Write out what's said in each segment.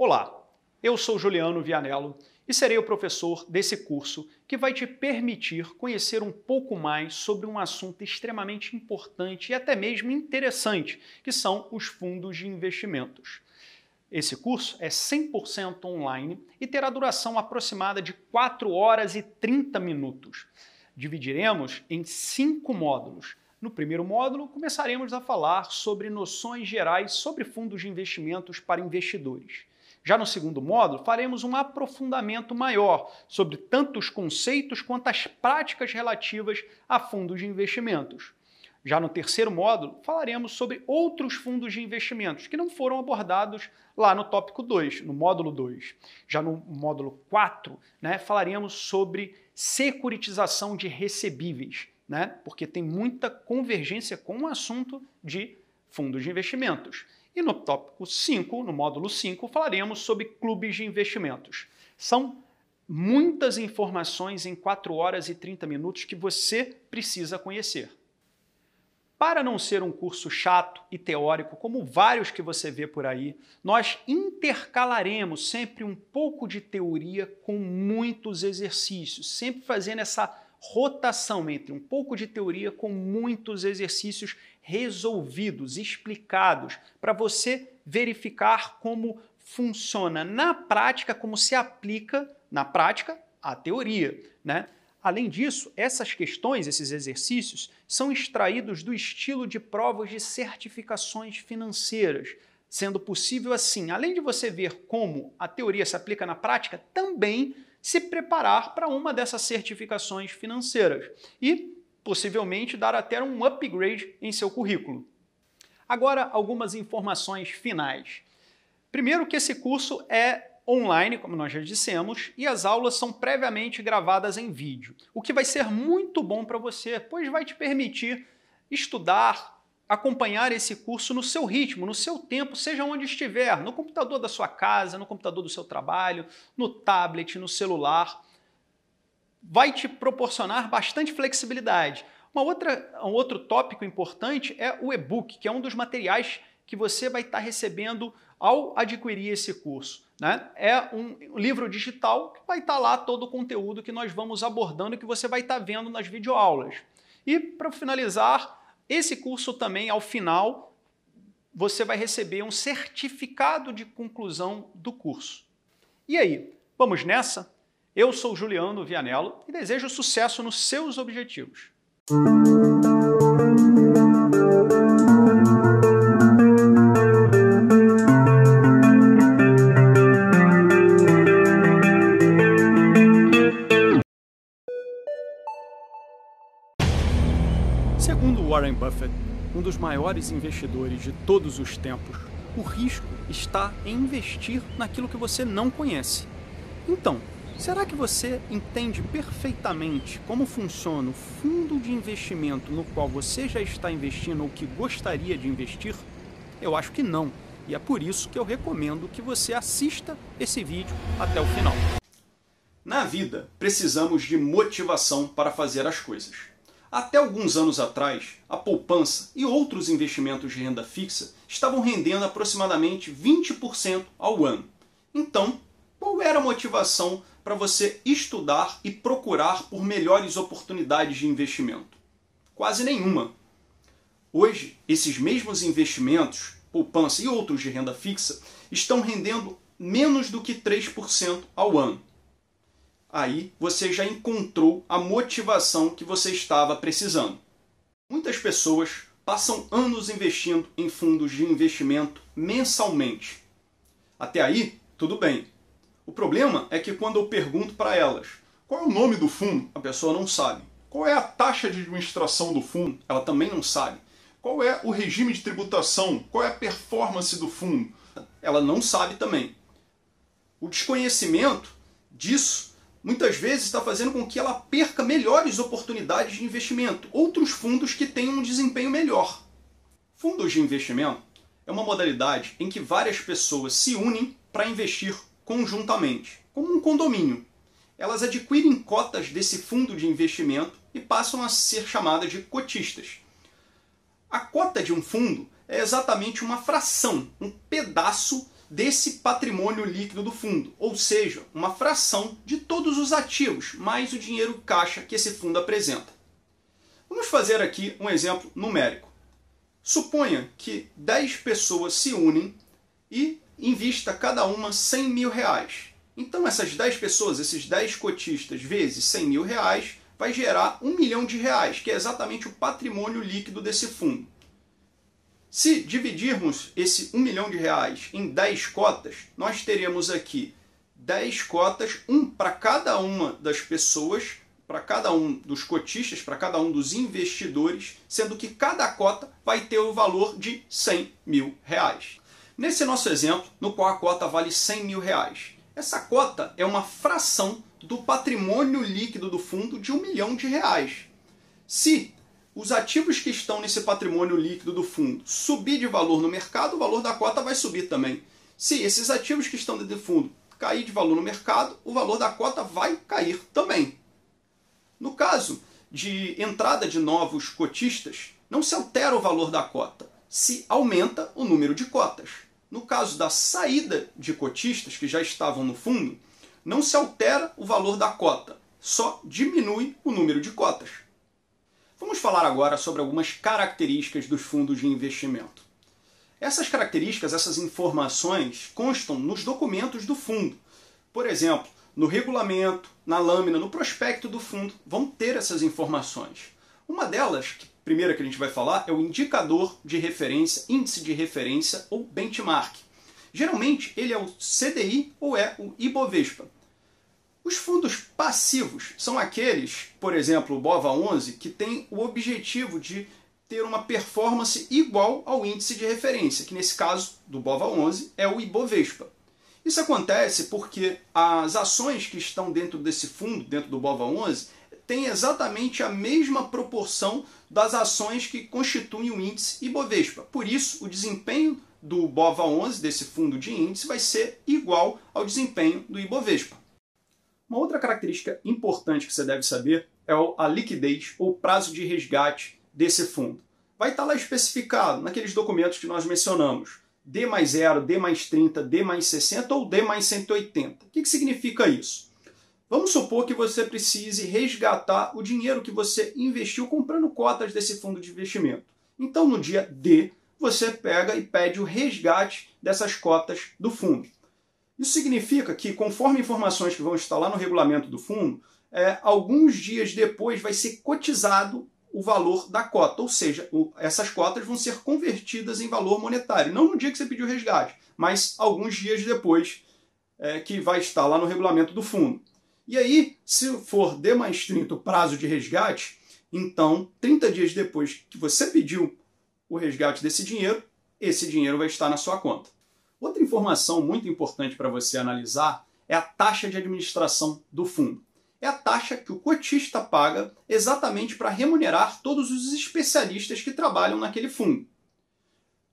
Olá, eu sou Juliano Vianello e serei o professor desse curso que vai te permitir conhecer um pouco mais sobre um assunto extremamente importante e até mesmo interessante, que são os fundos de investimentos. Esse curso é 100% online e terá duração aproximada de 4 horas e 30 minutos. Dividiremos em cinco módulos. No primeiro módulo, começaremos a falar sobre noções gerais sobre fundos de investimentos para investidores. Já no segundo módulo, faremos um aprofundamento maior sobre tanto os conceitos quanto as práticas relativas a fundos de investimentos. Já no terceiro módulo, falaremos sobre outros fundos de investimentos que não foram abordados lá no tópico 2, no módulo 2. Já no módulo 4, né, falaremos sobre securitização de recebíveis, né, porque tem muita convergência com o assunto de fundos de investimentos. E no tópico 5, no módulo 5, falaremos sobre clubes de investimentos. São muitas informações em 4 horas e 30 minutos que você precisa conhecer. Para não ser um curso chato e teórico, como vários que você vê por aí, nós intercalaremos sempre um pouco de teoria com muitos exercícios, sempre fazendo essa rotação entre um pouco de teoria com muitos exercícios resolvidos, explicados, para você verificar como funciona na prática, como se aplica na prática a teoria, né? Além disso, essas questões, esses exercícios, são extraídos do estilo de provas de certificações financeiras, sendo possível assim, além de você ver como a teoria se aplica na prática, também se preparar para uma dessas certificações financeiras e possivelmente dar até um upgrade em seu currículo. Agora, algumas informações finais. Primeiro que esse curso é online, como nós já dissemos, e as aulas são previamente gravadas em vídeo, o que vai ser muito bom para você, pois vai te permitir estudar, acompanhar esse curso no seu ritmo, no seu tempo, seja onde estiver, no computador da sua casa, no computador do seu trabalho, no tablet, no celular. Vai te proporcionar bastante flexibilidade. Uma outra, um outro tópico importante é o e-book, que é um dos materiais que você vai estar recebendo ao adquirir esse curso. Né? É um livro digital que vai estar lá todo o conteúdo que nós vamos abordando e que você vai estar vendo nas videoaulas. E para finalizar, esse curso também, ao final, você vai receber um certificado de conclusão do curso. E aí, vamos nessa? Eu sou Juliano Vianello e desejo sucesso nos seus objetivos. Segundo Warren Buffett, um dos maiores investidores de todos os tempos, o risco está em investir naquilo que você não conhece. Então, será que você entende perfeitamente como funciona o fundo de investimento no qual você já está investindo ou que gostaria de investir? Eu acho que não, e é por isso que eu recomendo que você assista esse vídeo até o final. Na vida, precisamos de motivação para fazer as coisas. Até alguns anos atrás, a poupança e outros investimentos de renda fixa estavam rendendo aproximadamente 20% ao ano. Então, motivação para você estudar e procurar por melhores oportunidades de investimento? Quase nenhuma. Hoje, esses mesmos investimentos, poupança e outros de renda fixa, estão rendendo menos do que 3% ao ano aí você já encontrou a motivação que você estava precisando. Muitas pessoas passam anos investindo em fundos de investimento mensalmente. Até aí, tudo bem. O problema é que quando eu pergunto para elas qual é o nome do fundo, a pessoa não sabe. Qual é a taxa de administração do fundo, ela também não sabe. Qual é o regime de tributação, qual é a performance do fundo, ela não sabe também. O desconhecimento disso muitas vezes está fazendo com que ela perca melhores oportunidades de investimento, outros fundos que tenham um desempenho melhor. Fundos de investimento é uma modalidade em que várias pessoas se unem para investir conjuntamente, como um condomínio. Elas adquirem cotas desse fundo de investimento e passam a ser chamadas de cotistas. A cota de um fundo é exatamente uma fração, um pedaço desse patrimônio líquido do fundo, ou seja, uma fração de todos os ativos mais o dinheiro caixa que esse fundo apresenta. Vamos fazer aqui um exemplo numérico. Suponha que 10 pessoas se unem e invista cada uma 100 mil reais. Então essas 10 pessoas, esses 10 cotistas vezes 100 mil reais, vai gerar um milhão de reais, que é exatamente o patrimônio líquido desse fundo. Se dividirmos esse 1 milhão de reais em 10 cotas, nós teremos aqui 10 cotas, um para cada uma das pessoas, para cada um dos cotistas, para cada um dos investidores, sendo que cada cota vai ter o valor de 100 mil reais. Nesse nosso exemplo, no qual a cota vale 100 mil reais, essa cota é uma fração do patrimônio líquido do fundo de um milhão de reais. Se os ativos que estão nesse patrimônio líquido do fundo subir de valor no mercado, o valor da cota vai subir também. Se esses ativos que estão dentro do fundo cair de valor no mercado, o valor da cota vai cair também. No caso de entrada de novos cotistas, não se altera o valor da cota, se aumenta o número de cotas. No caso da saída de cotistas que já estavam no fundo, não se altera o valor da cota, só diminui o número de cotas. Vamos falar agora sobre algumas características dos fundos de investimento. Essas características, essas informações constam nos documentos do fundo. Por exemplo, no regulamento, na lâmina, no prospecto do fundo, vão ter essas informações. Uma delas, que primeira que a gente vai falar, é o indicador de referência, índice de referência ou benchmark. Geralmente ele é o CDI ou é o Ibovespa. Os fundos passivos são aqueles, por exemplo, o BOVA11, que tem o objetivo de ter uma performance igual ao índice de referência, que nesse caso do BOVA11 é o Ibovespa. Isso acontece porque as ações que estão dentro desse fundo, dentro do BOVA11, têm exatamente a mesma proporção das ações que constituem o índice Ibovespa. Por isso, o desempenho do BOVA11, desse fundo de índice, vai ser igual ao desempenho do Ibovespa. Uma outra característica importante que você deve saber é a liquidez ou prazo de resgate desse fundo. Vai estar lá especificado naqueles documentos que nós mencionamos. D mais 0, D mais 30, D mais 60 ou D mais 180. O que, que significa isso? Vamos supor que você precise resgatar o dinheiro que você investiu comprando cotas desse fundo de investimento. Então, no dia D, você pega e pede o resgate dessas cotas do fundo. Isso significa que, conforme informações que vão estar lá no regulamento do fundo, é, alguns dias depois vai ser cotizado o valor da cota, ou seja, o, essas cotas vão ser convertidas em valor monetário, não no dia que você pediu resgate, mas alguns dias depois é, que vai estar lá no regulamento do fundo. E aí, se for D mais 30 o prazo de resgate, então 30 dias depois que você pediu o resgate desse dinheiro, esse dinheiro vai estar na sua conta. Outra informação muito importante para você analisar é a taxa de administração do fundo. É a taxa que o cotista paga exatamente para remunerar todos os especialistas que trabalham naquele fundo.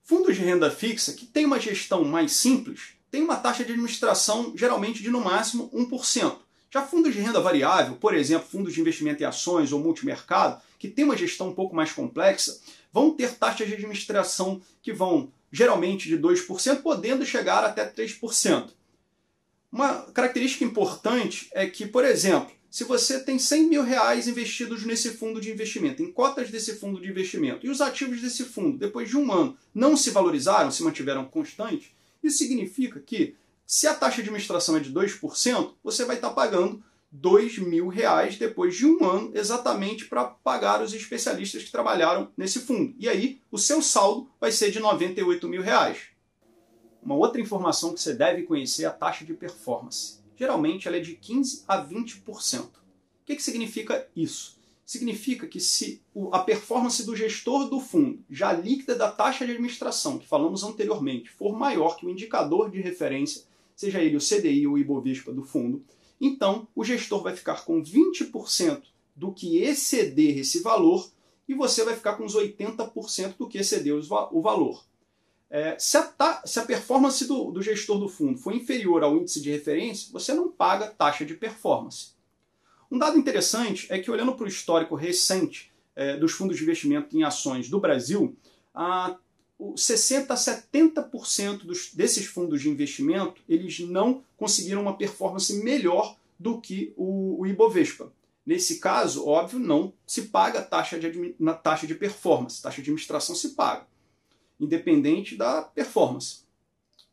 Fundos de renda fixa, que tem uma gestão mais simples, tem uma taxa de administração geralmente de no máximo 1%. Já fundos de renda variável, por exemplo, fundos de investimento em ações ou multimercado, que tem uma gestão um pouco mais complexa, vão ter taxas de administração que vão geralmente de 2%, podendo chegar até 3%. Uma característica importante é que, por exemplo, se você tem 100 mil reais investidos nesse fundo de investimento, em cotas desse fundo de investimento, e os ativos desse fundo, depois de um ano, não se valorizaram, se mantiveram constantes, isso significa que, se a taxa de administração é de 2%, você vai estar pagando dois mil reais depois de um ano, exatamente para pagar os especialistas que trabalharam nesse fundo. E aí o seu saldo vai ser de 98 mil reais. Uma outra informação que você deve conhecer é a taxa de performance. Geralmente ela é de 15 a 20%. O que, que significa isso? Significa que se a performance do gestor do fundo, já líquida da taxa de administração que falamos anteriormente, for maior que o indicador de referência, seja ele o CDI ou o Ibovespa do fundo, então o gestor vai ficar com 20% do que exceder esse valor e você vai ficar com os 80% do que exceder o valor. É, se, a se, a performance do, do, gestor do fundo for inferior ao índice de referência, você não paga taxa de performance. Um dado interessante é que, olhando para o histórico recente é, dos fundos de investimento em ações do Brasil, a, 60 a 70% dos, desses fundos de investimento eles não conseguiram uma performance melhor do que o, o Ibovespa. Nesse caso, óbvio, não se paga taxa de, na taxa de performance, taxa de administração se paga, independente da performance.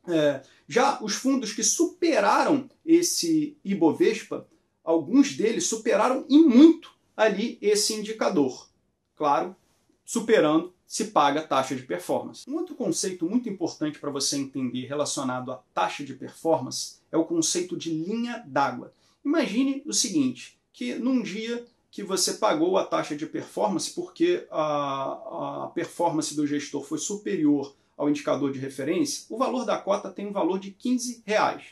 É, já os fundos que superaram esse Ibovespa, alguns deles superaram e muito ali esse indicador. Claro, superando se paga taxa de performance. Um outro conceito muito importante para você entender relacionado à taxa de performance é o conceito de linha d'água. Imagine o seguinte, que num dia que você pagou a taxa de performance porque a, a performance do gestor foi superior ao indicador de referência, o valor da cota tem um valor de 15 reais.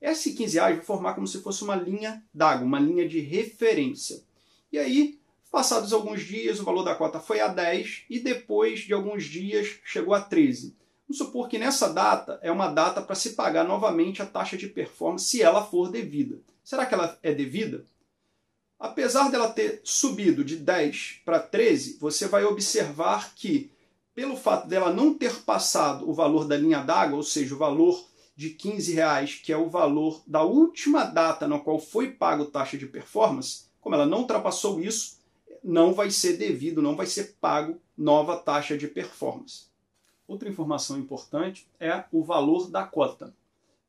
Esse 15 reais vai formar como se fosse uma linha d'água, uma linha de referência. E aí, passados alguns dias, o valor da cota foi a 10 e depois de alguns dias chegou a 13. Vamos supor que nessa data é uma data para se pagar novamente a taxa de performance se ela for devida. Será que ela é devida? Apesar dela ter subido de 10 para 13, você vai observar que, pelo fato dela não ter passado o valor da linha d'água, ou seja, o valor de 15 reais, que é o valor da última data na qual foi pago taxa de performance, como ela não ultrapassou isso, não vai ser devido, não vai ser pago nova taxa de performance. Outra informação importante é o valor da cota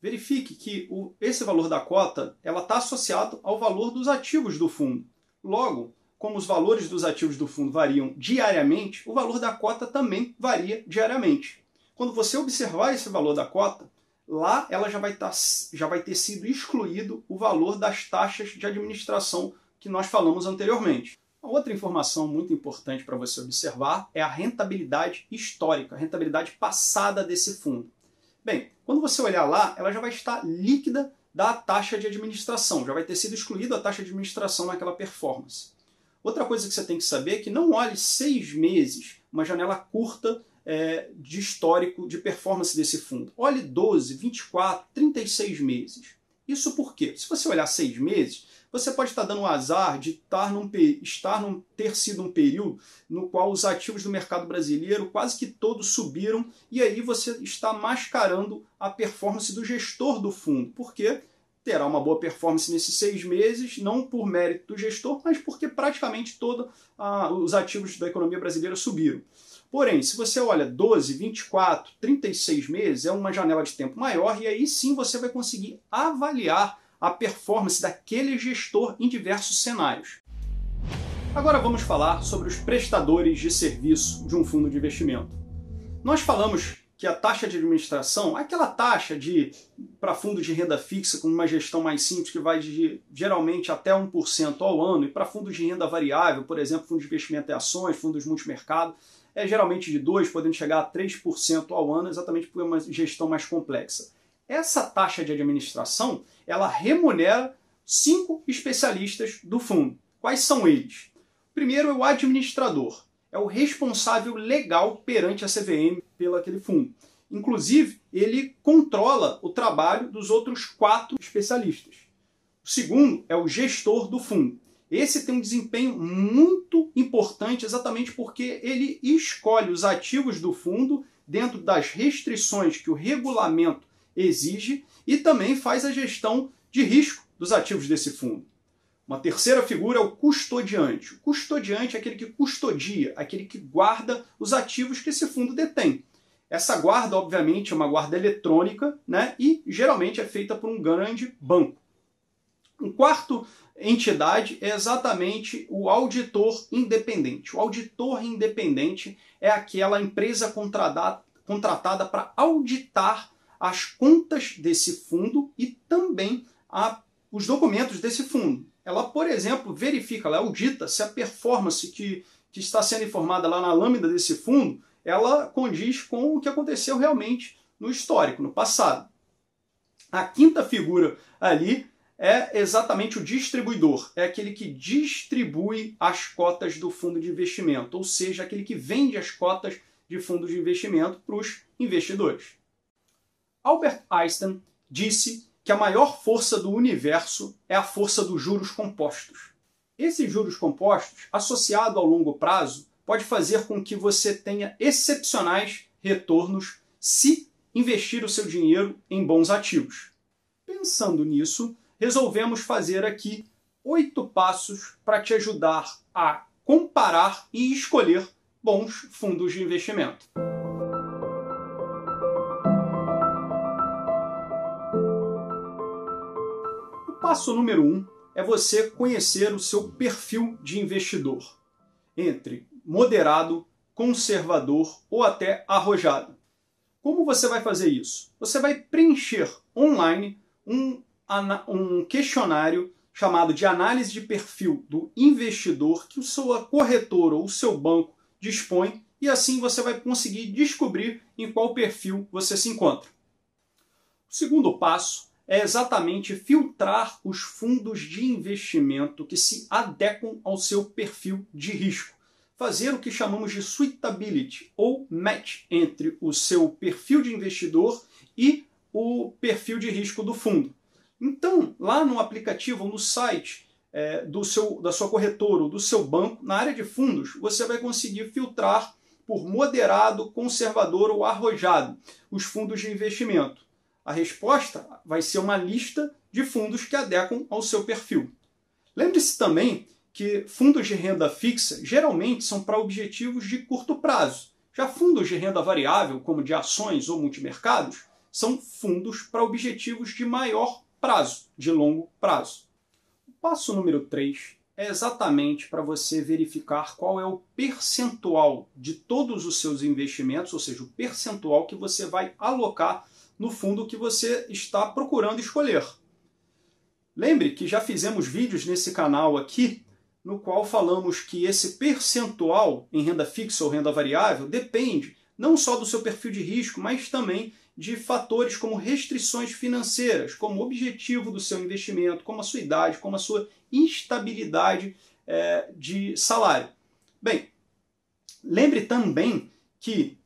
verifique que o, esse valor da cota ela está associado ao valor dos ativos do fundo. Logo, como os valores dos ativos do fundo variam diariamente, o valor da cota também varia diariamente. Quando você observar esse valor da cota, lá ela já vai, tá, já vai ter sido excluído o valor das taxas de administração que nós falamos anteriormente. Outra informação muito importante para você observar é a rentabilidade histórica, a rentabilidade passada desse fundo. Bem, quando você olhar lá, ela já vai estar líquida da taxa de administração, já vai ter sido excluída a taxa de administração naquela performance. Outra coisa que você tem que saber é que não olhe seis meses, uma janela curta é, de histórico de performance desse fundo. Olhe 12, 24, 36 meses. Isso por quê? Se você olhar seis meses, você pode estar dando o azar de estar num, estar num, ter sido um período no qual os ativos do mercado brasileiro quase que todos subiram e aí você está mascarando a performance do gestor do fundo, porque terá uma boa performance nesses seis meses, não por mérito do gestor, mas porque praticamente todos ah, os ativos da economia brasileira subiram. Porém, se você olha 12, 24, 36 meses, é uma janela de tempo maior e aí sim você vai conseguir avaliar a performance daquele gestor em diversos cenários. Agora vamos falar sobre os prestadores de serviço de um fundo de investimento. Nós falamos que a taxa de administração, aquela taxa de para fundos de renda fixa com uma gestão mais simples que vai de geralmente até 1% ao ano e para fundos de renda variável, por exemplo, fundos de investimento em ações, fundos multimercado, é geralmente de 2, podendo chegar a 3% ao ano, exatamente por uma gestão mais complexa. Essa taxa de administração, ela remunera cinco especialistas do fundo. Quais são eles? Primeiro é o administrador, é o responsável legal perante a CVM pelo aquele fundo. Inclusive, ele controla o trabalho dos outros quatro especialistas. O segundo é o gestor do fundo. Esse tem um desempenho muito importante exatamente porque ele escolhe os ativos do fundo dentro das restrições que o regulamento exige e também faz a gestão de risco dos ativos desse fundo. Uma terceira figura é o custodiante. O custodiante é aquele que custodia, aquele que guarda os ativos que esse fundo detém. Essa guarda, obviamente, é uma guarda eletrônica né, e geralmente é feita por um grande banco. Um quarto entidade é exatamente o auditor independente. O auditor independente é aquela empresa contratada para auditar as contas desse fundo e também a, os documentos desse fundo. Ela, por exemplo, verifica, ela audita se a performance que, que está sendo informada lá na lâmina desse fundo, ela condiz com o que aconteceu realmente no histórico, no passado. A quinta figura ali é exatamente o distribuidor, é aquele que distribui as cotas do fundo de investimento, ou seja, aquele que vende as cotas de fundo de investimento para os investidores. Albert Einstein disse que a maior força do universo é a força dos juros compostos. Esses juros compostos, associado ao longo prazo, pode fazer com que você tenha excepcionais retornos se investir o seu dinheiro em bons ativos. Pensando nisso, resolvemos fazer aqui oito passos para te ajudar a comparar e escolher bons fundos de investimento. Passo número um é você conhecer o seu perfil de investidor, entre moderado, conservador ou até arrojado. Como você vai fazer isso? Você vai preencher online um, um questionário chamado de análise de perfil do investidor que o seu corretor ou o seu banco dispõe e assim você vai conseguir descobrir em qual perfil você se encontra. O segundo passo é exatamente filtrar os fundos de investimento que se adequam ao seu perfil de risco. Fazer o que chamamos de suitability ou match entre o seu perfil de investidor e o perfil de risco do fundo. Então, lá no aplicativo ou no site é, do seu, da sua corretora ou do seu banco, na área de fundos, você vai conseguir filtrar por moderado, conservador ou arrojado os fundos de investimento. A resposta vai ser uma lista de fundos que adequam ao seu perfil. Lembre-se também que fundos de renda fixa geralmente são para objetivos de curto prazo. Já fundos de renda variável, como de ações ou multimercados, são fundos para objetivos de maior prazo, de longo prazo. O passo número 3 é exatamente para você verificar qual é o percentual de todos os seus investimentos, ou seja, o percentual que você vai alocar no fundo que você está procurando escolher. Lembre que já fizemos vídeos nesse canal aqui no qual falamos que esse percentual em renda fixa ou renda variável depende não só do seu perfil de risco, mas também de fatores como restrições financeiras, como objetivo do seu investimento, como a sua idade, como a sua instabilidade é, de salário. Bem, lembre também que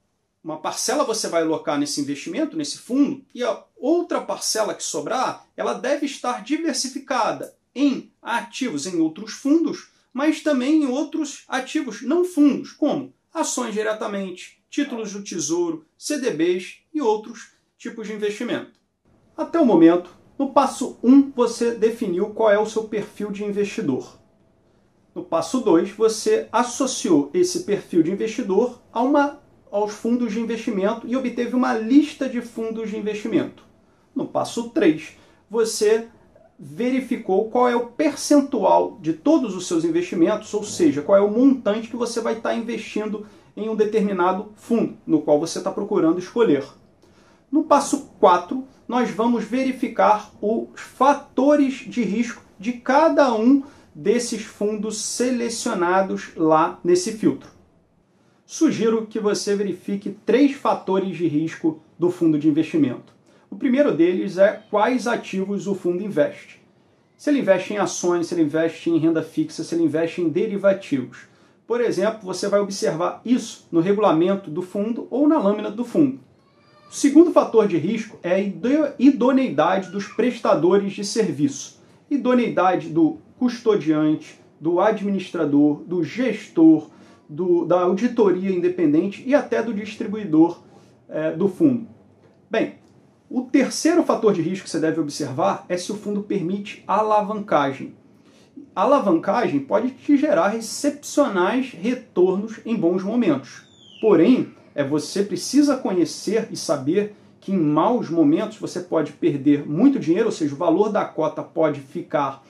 uma parcela você vai alocar nesse investimento, nesse fundo, e a outra parcela que sobrar, ela deve estar diversificada em ativos em outros fundos, mas também em outros ativos não fundos, como ações diretamente, títulos do tesouro, CDBs e outros tipos de investimento. Até o momento, no passo 1, você definiu qual é o seu perfil de investidor. No passo 2, você associou esse perfil de investidor a uma aos fundos de investimento e obteve uma lista de fundos de investimento. No passo 3, você verificou qual é o percentual de todos os seus investimentos, ou seja, qual é o montante que você vai estar investindo em um determinado fundo, no qual você está procurando escolher. No passo 4, nós vamos verificar os fatores de risco de cada um desses fundos selecionados lá nesse filtro sugiro que você verifique três fatores de risco do fundo de investimento. O primeiro deles é quais ativos o fundo investe. Se ele investe em ações, se ele investe em renda fixa, se ele investe em derivativos. Por exemplo, você vai observar isso no regulamento do fundo ou na lâmina do fundo. O segundo fator de risco é a idoneidade dos prestadores de serviço. Idoneidade do custodiante, do administrador, do gestor, do, da auditoria independente e até do distribuidor é, do fundo. Bem, o terceiro fator de risco que você deve observar é se o fundo permite alavancagem. A alavancagem pode te gerar excepcionais retornos em bons momentos. Porém, é você precisa conhecer e saber que em maus momentos você pode perder muito dinheiro, ou seja, o valor da cota pode ficar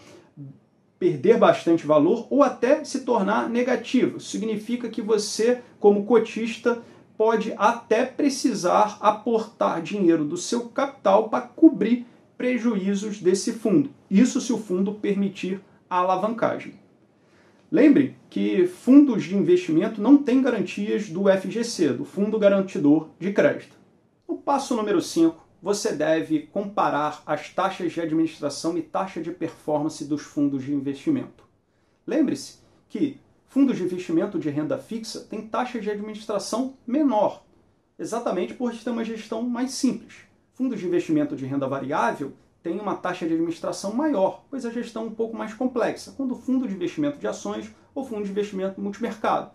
perder bastante valor ou até se tornar negativo. Significa que você, como cotista, pode até precisar aportar dinheiro do seu capital para cobrir prejuízos desse fundo. Isso se o fundo permitir a alavancagem. Lembre que fundos de investimento não têm garantias do FGC, do Fundo Garantidor de Crédito. O passo número 5 você deve comparar as taxas de administração e taxa de performance dos fundos de investimento. Lembre-se que fundos de investimento de renda fixa têm taxa de administração menor, exatamente por ter uma gestão mais simples. Fundos de investimento de renda variável têm uma taxa de administração maior, pois a gestão é um pouco mais complexa, quando fundo de investimento de ações ou fundo de investimento multimercado.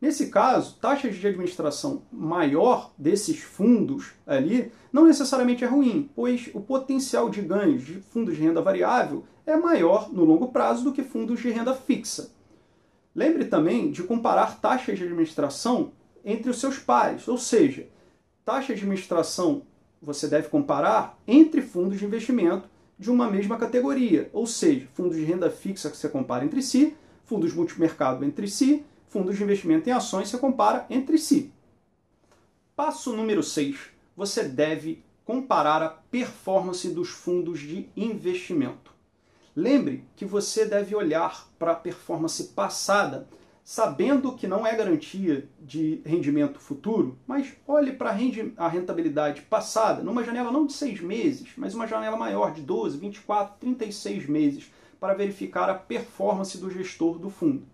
Nesse caso, taxas de administração maior desses fundos ali não necessariamente é ruim, pois o potencial de ganhos de fundos de renda variável é maior no longo prazo do que fundos de renda fixa. Lembre também de comparar taxas de administração entre os seus pares, ou seja, taxa de administração você deve comparar entre fundos de investimento de uma mesma categoria, ou seja, fundos de renda fixa que você compara entre si, fundos multimercado entre si, fundos de investimento em ações você compara entre si. Passo número 6. Você deve comparar a performance dos fundos de investimento. Lembre que você deve olhar para a performance passada, sabendo que não é garantia de rendimento futuro, mas olhe para a rentabilidade passada, numa janela não de seis meses, mas uma janela maior de 12, 24, 36 meses, para verificar a performance do gestor do fundo.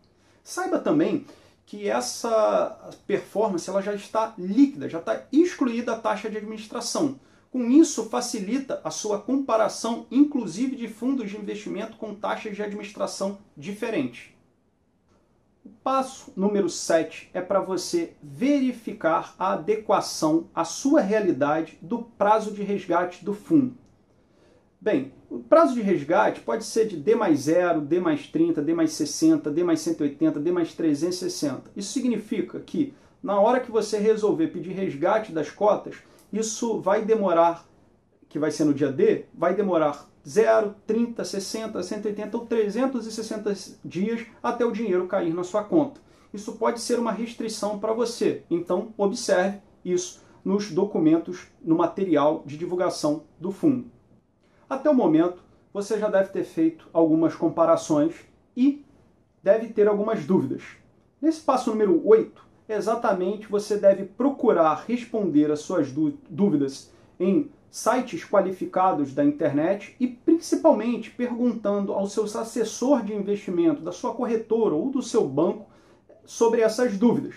Saiba também que essa performance ela já está líquida, já está excluída a taxa de administração. Com isso, facilita a sua comparação, inclusive de fundos de investimento com taxas de administração diferentes. O passo número 7 é para você verificar a adequação à sua realidade do prazo de resgate do fundo. Bem, o prazo de resgate pode ser de D mais 0, D mais 30, D mais 60, D mais 180, D mais 360. Isso significa que na hora que você resolver pedir resgate das cotas, isso vai demorar, que vai ser no dia D, vai demorar 0, 30, 60, 180 ou 360 dias até o dinheiro cair na sua conta. Isso pode ser uma restrição para você, então observe isso nos documentos, no material de divulgação do fundo. Até o momento, você já deve ter feito algumas comparações e deve ter algumas dúvidas. Nesse passo número 8, exatamente você deve procurar responder as suas dúvidas em sites qualificados da internet e principalmente perguntando ao seu assessor de investimento da sua corretora ou do seu banco sobre essas dúvidas.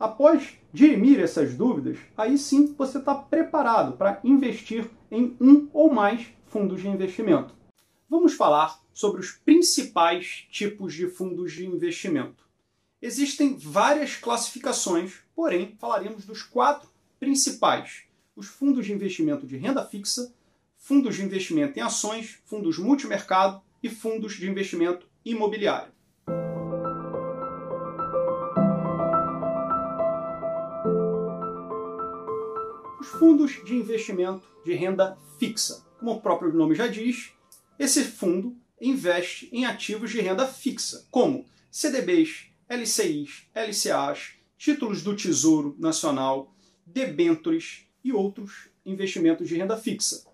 Após dirimir essas dúvidas, aí sim você está preparado para investir em um ou mais fundos de investimento. Vamos falar sobre os principais tipos de fundos de investimento. Existem várias classificações, porém falaremos dos quatro principais: os fundos de investimento de renda fixa, fundos de investimento em ações, fundos multimercado e fundos de investimento imobiliário. Os fundos de investimento de renda fixa. Como o próprio nome já diz, esse fundo investe em ativos de renda fixa, como CDBs, LCIs, LCAs, títulos do Tesouro Nacional, debêntures e outros investimentos de renda fixa.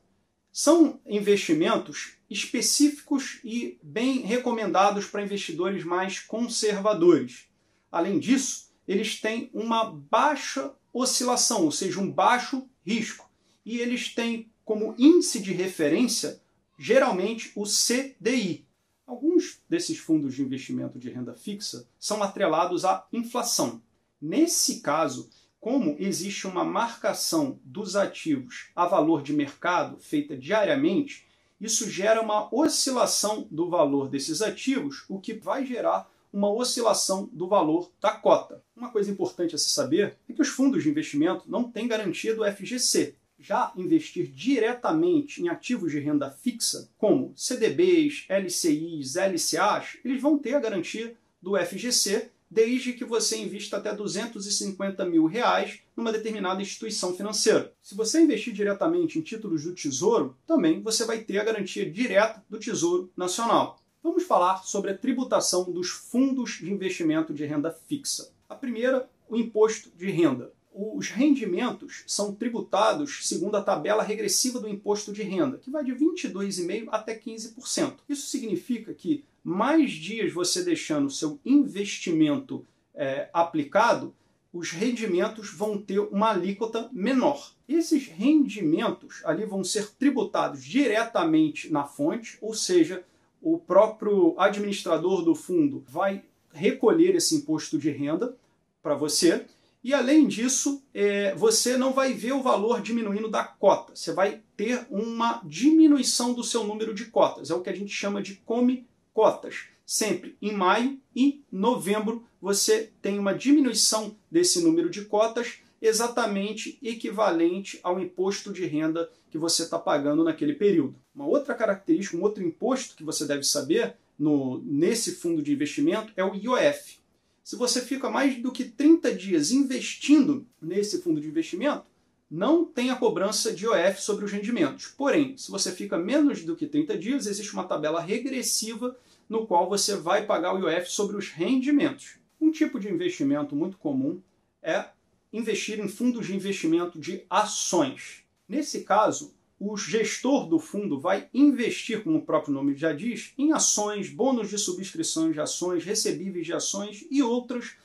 São investimentos específicos e bem recomendados para investidores mais conservadores. Além disso, eles têm uma baixa oscilação, ou seja, um baixo risco. E eles têm como índice de referência, geralmente, o CDI, Alguns desses fundos de investimento de renda fixa são atrelados à inflação. Nesse caso, como existe uma marcação dos ativos a valor de mercado feita diariamente, isso gera uma oscilação do valor desses ativos, o que vai gerar uma oscilação do valor da cota. Uma coisa importante a se saber é que os fundos de investimento não têm garantia do FGC, já investir diretamente em ativos de renda fixa, como CDBs, LCIs, LCAs, eles vão ter a garantia do FGC desde que você invista até 250 mil reais numa determinada instituição financeira. Se você investir diretamente em títulos do Tesouro, também você vai ter a garantia direta do Tesouro Nacional. Vamos falar sobre a tributação dos fundos de investimento de renda fixa. A primeira, o imposto de renda os rendimentos são tributados segundo a tabela regressiva do imposto de renda, que vai de 22,5% até 15%. Isso significa que mais dias você deixando o seu investimento é, aplicado, os rendimentos vão ter uma alíquota menor. Esses rendimentos ali vão ser tributados diretamente na fonte, ou seja, o próprio administrador do fundo vai recolher esse imposto de renda para você e além disso, é, você não vai ver o valor diminuindo da cota, você vai ter uma diminuição do seu número de cotas. É o que a gente chama de come cotas. sempre em maio e novembro você tem uma diminuição desse número de cotas exatamente equivalente ao imposto de renda que você está pagando naquele período. Uma outra característica, um outro imposto que você deve saber no, nesse fundo de investimento é o IOF. Se você fica mais do que 30 dias investindo nesse fundo de investimento, não tem a cobrança de IOF sobre os rendimentos. Porém, se você fica menos do que 30 dias, existe uma tabela regressiva no qual você vai pagar o IOF sobre os rendimentos. Um tipo de investimento muito comum é investir em fundos de investimento de ações. Nesse caso, o gestor do fundo vai investir, como o próprio nome já diz, em ações, bônus de subscrições de ações, recebíveis de ações e outros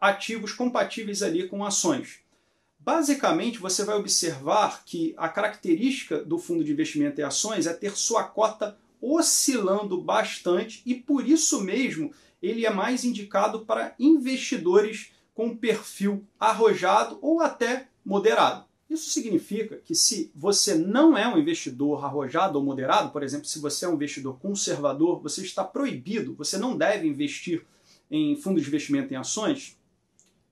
ativos compatíveis ali com ações. Basicamente, você vai observar que a característica do fundo de investimento em ações é ter sua cota oscilando bastante e por isso mesmo ele é mais indicado para investidores com perfil arrojado ou até moderado. Isso significa que se você não é um investidor arrojado ou moderado, por exemplo, se você é um investidor conservador, você está proibido, você não deve investir em fundos de investimento em ações,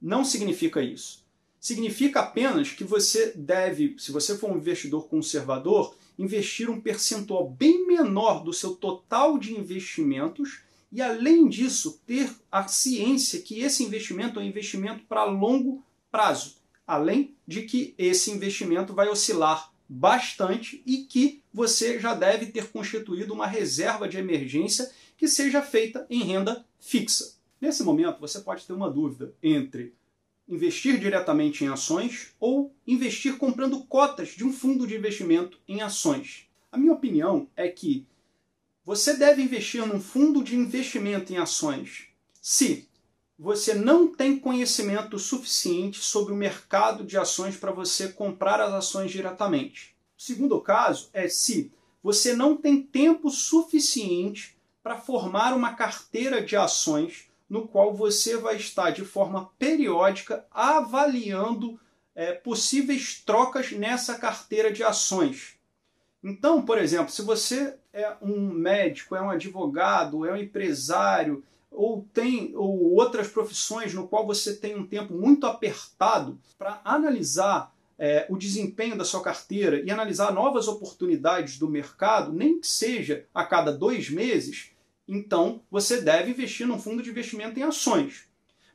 não significa isso. Significa apenas que você deve, se você for um investidor conservador, investir um percentual bem menor do seu total de investimentos e, além disso, ter a ciência que esse investimento é um investimento para longo prazo além de que esse investimento vai oscilar bastante e que você já deve ter constituído uma reserva de emergência que seja feita em renda fixa. Nesse momento, você pode ter uma dúvida entre investir diretamente em ações ou investir comprando cotas de um fundo de investimento em ações. A minha opinião é que você deve investir num fundo de investimento em ações se você não tem conhecimento suficiente sobre o mercado de ações para você comprar as ações diretamente. O segundo caso é se você não tem tempo suficiente para formar uma carteira de ações no qual você vai estar de forma periódica avaliando é, possíveis trocas nessa carteira de ações. Então, por exemplo, se você é um médico, é um advogado, é um empresário, ou tem ou outras profissões no qual você tem um tempo muito apertado para analisar é, o desempenho da sua carteira e analisar novas oportunidades do mercado, nem que seja a cada dois meses, então você deve investir num fundo de investimento em ações.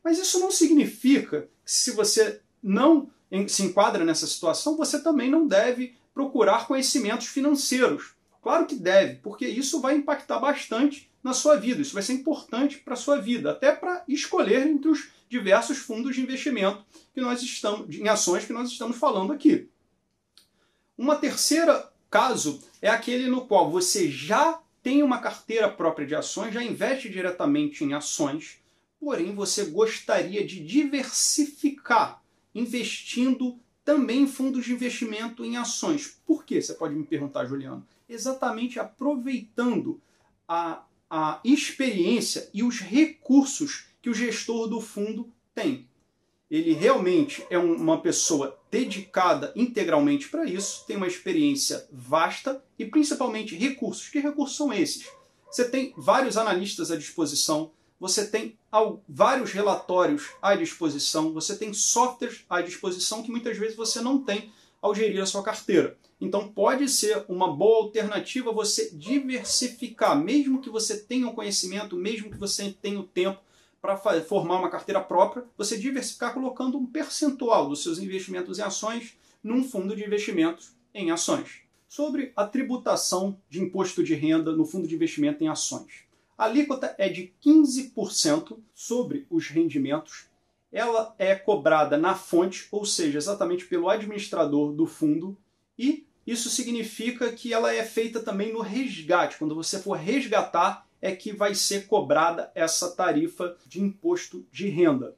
Mas isso não significa que se você não se enquadra nessa situação, você também não deve procurar conhecimentos financeiros. Claro que deve, porque isso vai impactar bastante na sua vida. Isso vai ser importante para a sua vida, até para escolher entre os diversos fundos de investimento que nós estamos, em ações que nós estamos falando aqui. Uma terceira caso é aquele no qual você já tem uma carteira própria de ações, já investe diretamente em ações, porém você gostaria de diversificar, investindo também em fundos de investimento em ações. Por quê? Você pode me perguntar, Juliano. Exatamente aproveitando a a experiência e os recursos que o gestor do fundo tem. Ele realmente é uma pessoa dedicada integralmente para isso, tem uma experiência vasta e principalmente recursos. Que recursos são esses? Você tem vários analistas à disposição, você tem vários relatórios à disposição, você tem softwares à disposição que muitas vezes você não tem ao gerir a sua carteira. Então pode ser uma boa alternativa você diversificar, mesmo que você tenha o conhecimento, mesmo que você tenha o tempo para formar uma carteira própria, você diversificar colocando um percentual dos seus investimentos em ações num fundo de investimentos em ações. Sobre a tributação de imposto de renda no fundo de investimento em ações. A alíquota é de 15% sobre os rendimentos. Ela é cobrada na fonte, ou seja, exatamente pelo administrador do fundo, e isso significa que ela é feita também no resgate. Quando você for resgatar, é que vai ser cobrada essa tarifa de imposto de renda.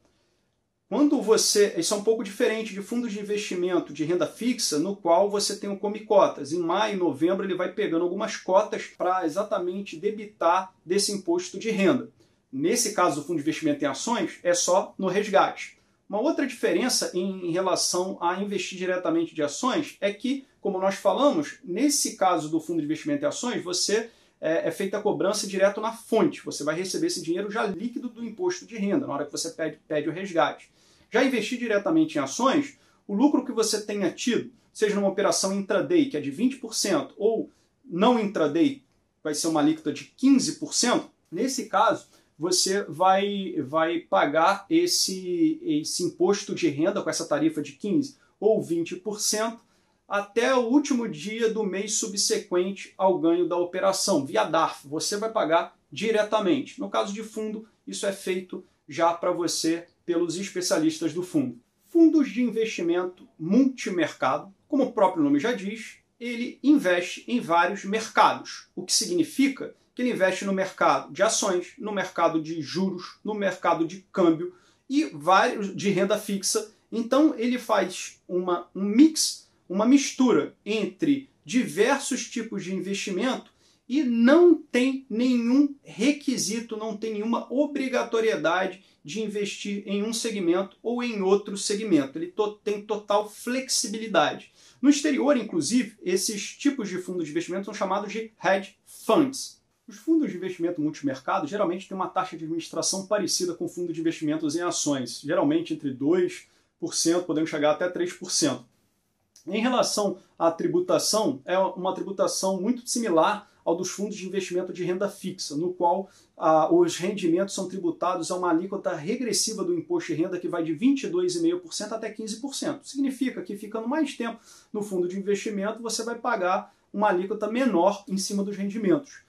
Quando você. Isso é um pouco diferente de fundos de investimento de renda fixa, no qual você tem o come cotas. Em maio e novembro ele vai pegando algumas cotas para exatamente debitar desse imposto de renda. Nesse caso do fundo de investimento em ações, é só no resgate. Uma outra diferença em relação a investir diretamente de ações é que, como nós falamos, nesse caso do fundo de investimento em ações, você é, é, feita a cobrança direto na fonte. Você vai receber esse dinheiro já líquido do imposto de renda, na hora que você pede, pede o resgate. Já investir diretamente em ações, o lucro que você tenha tido, seja numa operação intraday, que é de 20%, ou não intraday, vai ser uma alíquota de 15%, nesse caso, você vai, vai pagar esse, esse imposto de renda com essa tarifa de 15% ou 20% até o último dia do mês subsequente ao ganho da operação, via DARF. Você vai pagar diretamente. No caso de fundo, isso é feito já para você pelos especialistas do fundo. Fundos de investimento multimercado, como o próprio nome já diz, ele investe em vários mercados, o que significa que ele investe no mercado de ações, no mercado de juros, no mercado de câmbio e vários de renda fixa. Então ele faz uma, um mix, uma mistura entre diversos tipos de investimento e não tem nenhum requisito, não tem nenhuma obrigatoriedade de investir em um segmento ou em outro segmento. Ele to tem total flexibilidade. No exterior, inclusive, esses tipos de fundos de investimento são chamados de hedge funds. Os fundos de investimento multimercado geralmente têm uma taxa de administração parecida com fundos de investimentos em ações, geralmente entre 2%, podendo chegar até 3%. Em relação à tributação, é uma tributação muito similar ao dos fundos de investimento de renda fixa, no qual ah, os rendimentos são tributados a uma alíquota regressiva do imposto de renda que vai de 22,5% até 15%. Significa que ficando mais tempo no fundo de investimento, você vai pagar uma alíquota menor em cima dos rendimentos.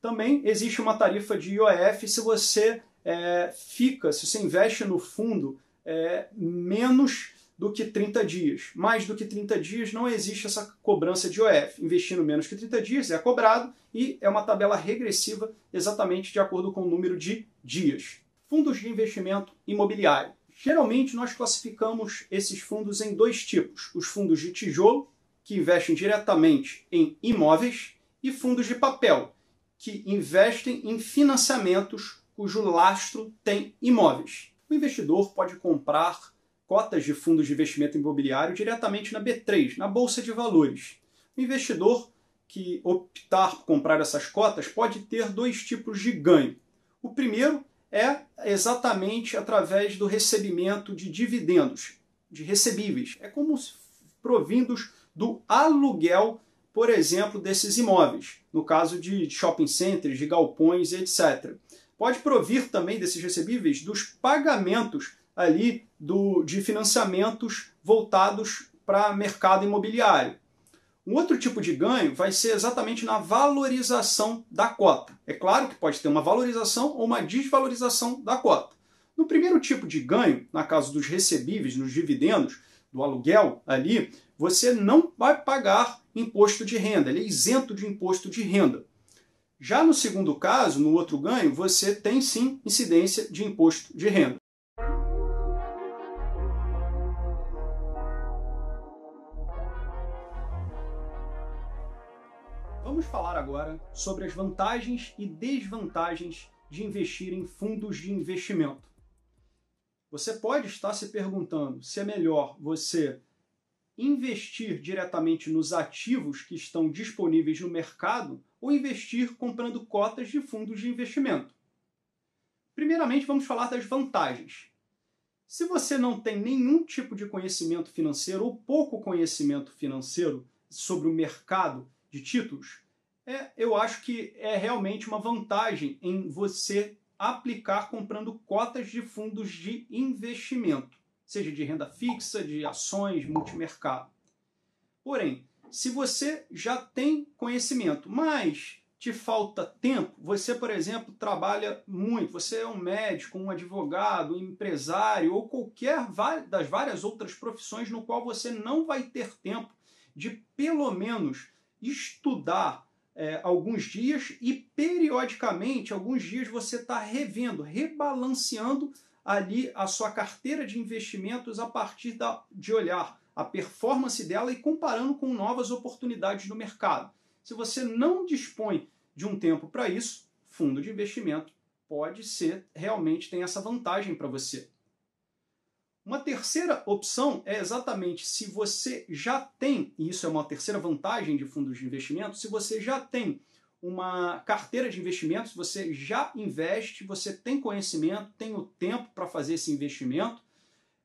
Também existe uma tarifa de IOF se você é, fica, se você investe no fundo é, menos do que 30 dias. Mais do que 30 dias não existe essa cobrança de OF. Investindo menos que 30 dias é cobrado e é uma tabela regressiva exatamente de acordo com o número de dias. Fundos de investimento imobiliário. Geralmente nós classificamos esses fundos em dois tipos: os fundos de tijolo, que investem diretamente em imóveis, e fundos de papel, que investem em financiamentos cujo lastro tem imóveis. O investidor pode comprar cotas de fundos de investimento imobiliário diretamente na B3, na Bolsa de Valores. O investidor que optar por comprar essas cotas pode ter dois tipos de ganho. O primeiro é exatamente através do recebimento de dividendos, de recebíveis. É como se provindos do aluguel, por exemplo, desses imóveis, no caso de shopping centers, de galpões, etc. Pode provir também desses recebíveis dos pagamentos ali do, de financiamentos voltados para mercado imobiliário. Um outro tipo de ganho vai ser exatamente na valorização da cota. É claro que pode ter uma valorização ou uma desvalorização da cota. No primeiro tipo de ganho, na casa dos recebíveis, nos dividendos, do aluguel ali, você não vai pagar imposto de renda, ele é isento de imposto de renda. Já no segundo caso, no outro ganho, você tem sim incidência de imposto de renda. Vamos falar agora sobre as vantagens e desvantagens de investir em fundos de investimento. Você pode estar se perguntando se é melhor você investir diretamente nos ativos que estão disponíveis no mercado ou investir comprando cotas de fundos de investimento. Primeiramente, vamos falar das vantagens. Se você não tem nenhum tipo de conhecimento financeiro ou pouco conhecimento financeiro sobre o mercado de títulos, é, eu acho que é realmente uma vantagem em você aplicar comprando cotas de fundos de investimento, seja de renda fixa, de ações, multimercado. Porém, se você já tem conhecimento, mas te falta tempo, você, por exemplo, trabalha muito, você é um médico, um advogado, um empresário ou qualquer das várias outras profissões no qual você não vai ter tempo de pelo menos estudar é, alguns dias e periodicamente, alguns dias, você está revendo, rebalanceando ali a sua carteira de investimentos a partir da, de olhar a performance dela e comparando com novas oportunidades no mercado. Se você não dispõe de um tempo para isso, fundo de investimento pode ser, realmente tem essa vantagem para você. Uma terceira opção é exatamente se você já tem, e isso é uma terceira vantagem de fundos de investimento, se você já tem uma carteira de investimentos, você já investe, você tem conhecimento, tem o tempo para fazer esse investimento,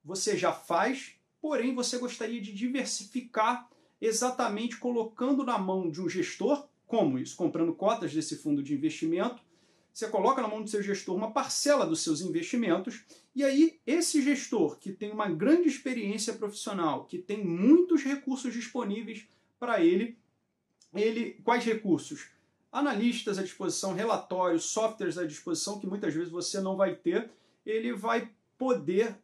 você já faz, porém você gostaria de diversificar exatamente colocando na mão de um gestor, como isso? Comprando cotas desse fundo de investimento, você coloca na mão do seu gestor uma parcela dos seus investimentos, e aí esse gestor que tem uma grande experiência profissional, que tem muitos recursos disponíveis para ele, ele quais recursos? Analistas à disposição, relatórios, softwares à disposição que muitas vezes você não vai ter, ele vai poder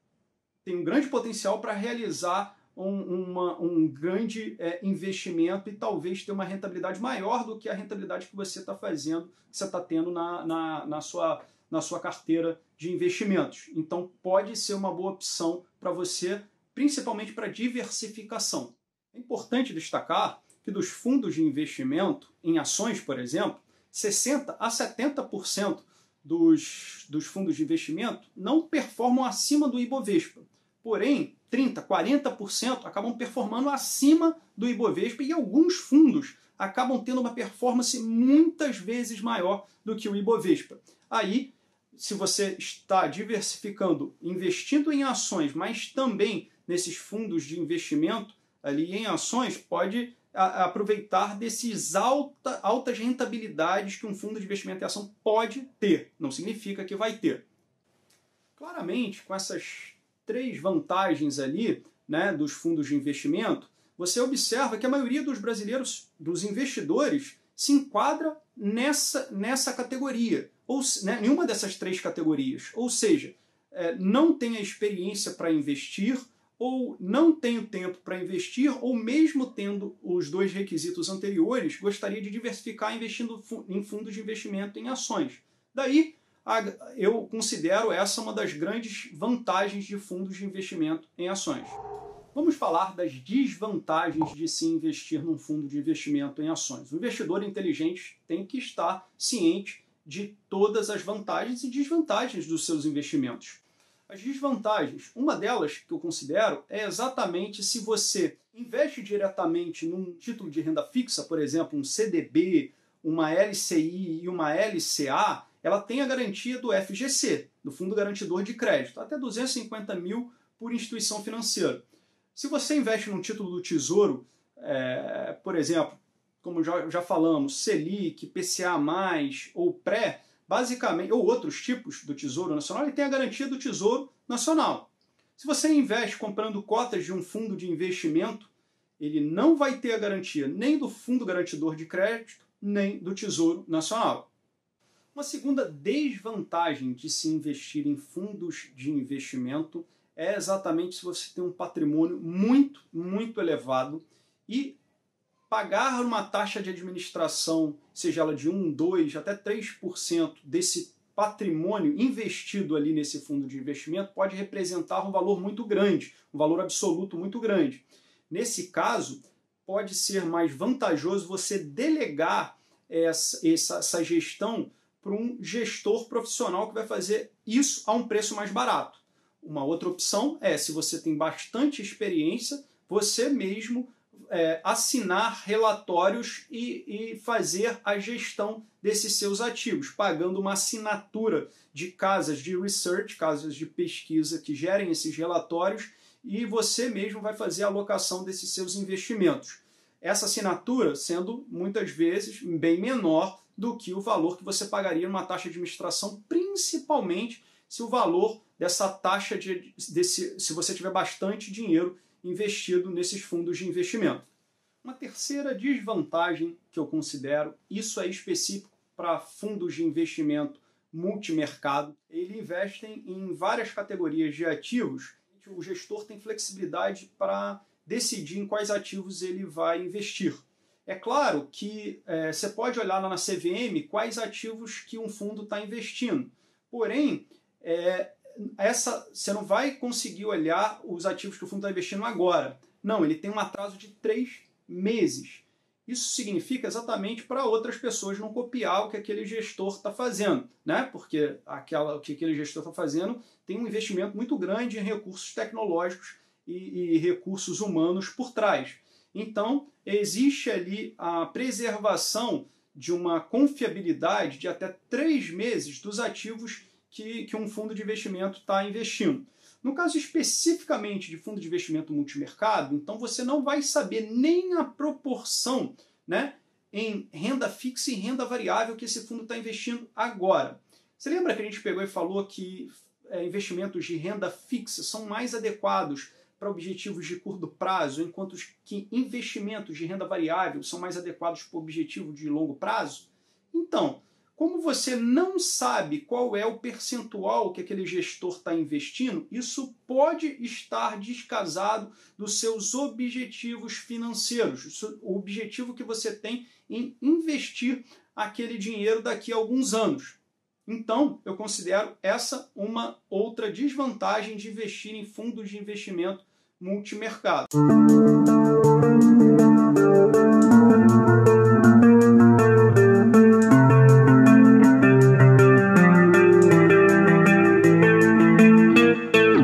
tem um grande potencial para realizar um, uma, um grande é, investimento e talvez ter uma rentabilidade maior do que a rentabilidade que você está fazendo, que você está tendo na, na, na, sua, na sua carteira de investimentos. Então pode ser uma boa opção para você, principalmente para diversificação. É importante destacar que dos fundos de investimento em ações, por exemplo, 60 a 70% dos, dos fundos de investimento não performam acima do Ibovespa. Porém, 30%, 40% acabam performando acima do Ibovespa e alguns fundos acabam tendo uma performance muitas vezes maior do que o Ibovespa. Aí, se você está diversificando, investindo em ações, mas também nesses fundos de investimento ali em ações, pode aproveitar desses alta, altas rentabilidades que um fundo de investimento em ação pode ter. Não significa que vai ter. Claramente, com essas três vantagens ali né, dos fundos de investimento, você observa que a maioria dos brasileiros, dos investidores, se enquadra nessa, nessa categoria, ou né, nenhuma dessas três categorias. Ou seja, é, não tem a experiência para investir, ou não tem o tempo para investir, ou mesmo tendo os dois requisitos anteriores, gostaria de diversificar investindo em fundos de investimento em ações. Daí eu considero essa uma das grandes vantagens de fundos de investimento em ações. Vamos falar das desvantagens de se investir num fundo de investimento em ações. O investidor inteligente tem que estar ciente de todas as vantagens e desvantagens dos seus investimentos. As desvantagens, uma delas que eu considero é exatamente se você investe diretamente num título de renda fixa, por exemplo, um CDB, uma LCI e uma LCA, ela tem a garantia do FGC, do Fundo Garantidor de Crédito, até 250 mil por instituição financeira. Se você investe num título do Tesouro, é, por exemplo, como já, já falamos, Selic, PCA+, ou pré, basicamente, ou outros tipos do Tesouro Nacional, ele tem a garantia do Tesouro Nacional. Se você investe comprando cotas de um fundo de investimento, ele não vai ter a garantia nem do Fundo Garantidor de Crédito, nem do Tesouro Nacional. Uma segunda desvantagem de se investir em fundos de investimento é exatamente se você tem um patrimônio muito, muito elevado e pagar uma taxa de administração, seja ela de 1, 2, até 3% desse patrimônio investido ali nesse fundo de investimento pode representar um valor muito grande, um valor absoluto muito grande. Nesse caso, pode ser mais vantajoso você delegar essa, essa, essa gestão para um gestor profissional que vai fazer isso a um preço mais barato. Uma outra opção é, se você tem bastante experiência, você mesmo é, assinar relatórios e, e, fazer a gestão desses seus ativos, pagando uma assinatura de casas de research, casas de pesquisa que gerem esses relatórios, e você mesmo vai fazer a alocação desses seus investimentos. Essa assinatura sendo muitas vezes bem menor do que o valor que você pagaria numa taxa de administração, principalmente se o valor dessa taxa de desse, se você tiver bastante dinheiro investido nesses fundos de investimento. Uma terceira desvantagem que eu considero, isso é específico para fundos de investimento multimercado, eles investem em várias categorias de ativos. O gestor tem flexibilidade para decidir em quais ativos ele vai investir. É claro que é, você pode olhar lá na CVM quais ativos que um fundo está investindo. Porém, é, essa você não vai conseguir olhar os ativos que o fundo está investindo agora. Não, ele tem um atraso de três meses. Isso significa exatamente para outras pessoas não copiar o que aquele gestor está fazendo, né? Porque aquela, o que aquele gestor está fazendo tem um investimento muito grande em recursos tecnológicos e, e recursos humanos por trás. Então, existe ali a preservação de uma confiabilidade de até três meses dos ativos que, que um fundo de investimento está investindo. No caso especificamente de fundo de investimento multimercado, então você não vai saber nem a proporção né, em renda fixa e renda variável que esse fundo está investindo agora. Você lembra que a gente pegou e falou que é, investimentos de renda fixa são mais adequados para objetivos de curto prazo, enquanto que investimentos de renda variável são mais adequados para objetivo de longo prazo? Então, como você não sabe qual é o percentual que aquele gestor está investindo, isso pode estar descasado dos seus objetivos financeiros, o objetivo que você tem em investir aquele dinheiro daqui a alguns anos. Então, eu considero essa uma outra desvantagem de investir em fundos de investimento multimercado.